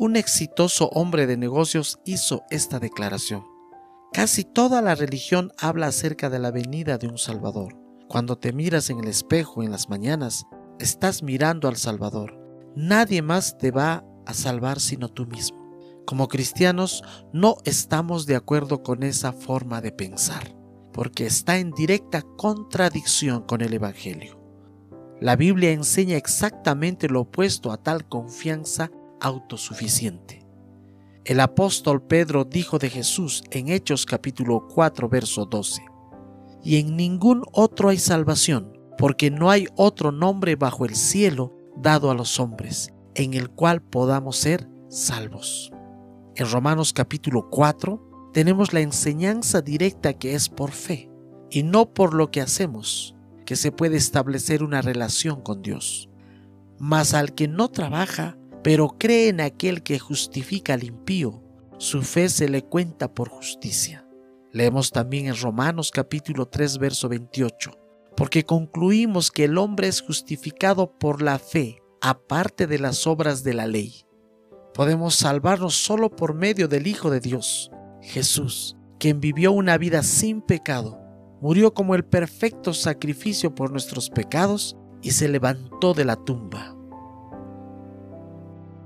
un exitoso hombre de negocios hizo esta declaración. Casi toda la religión habla acerca de la venida de un Salvador. Cuando te miras en el espejo en las mañanas, estás mirando al Salvador. Nadie más te va a salvar sino tú mismo. Como cristianos no estamos de acuerdo con esa forma de pensar, porque está en directa contradicción con el Evangelio. La Biblia enseña exactamente lo opuesto a tal confianza autosuficiente. El apóstol Pedro dijo de Jesús en Hechos capítulo 4 verso 12, y en ningún otro hay salvación, porque no hay otro nombre bajo el cielo dado a los hombres, en el cual podamos ser salvos. En Romanos capítulo 4 tenemos la enseñanza directa que es por fe y no por lo que hacemos, que se puede establecer una relación con Dios. Mas al que no trabaja, pero cree en aquel que justifica al impío, su fe se le cuenta por justicia. Leemos también en Romanos capítulo 3 verso 28, porque concluimos que el hombre es justificado por la fe, aparte de las obras de la ley. Podemos salvarnos solo por medio del Hijo de Dios, Jesús, quien vivió una vida sin pecado, murió como el perfecto sacrificio por nuestros pecados y se levantó de la tumba.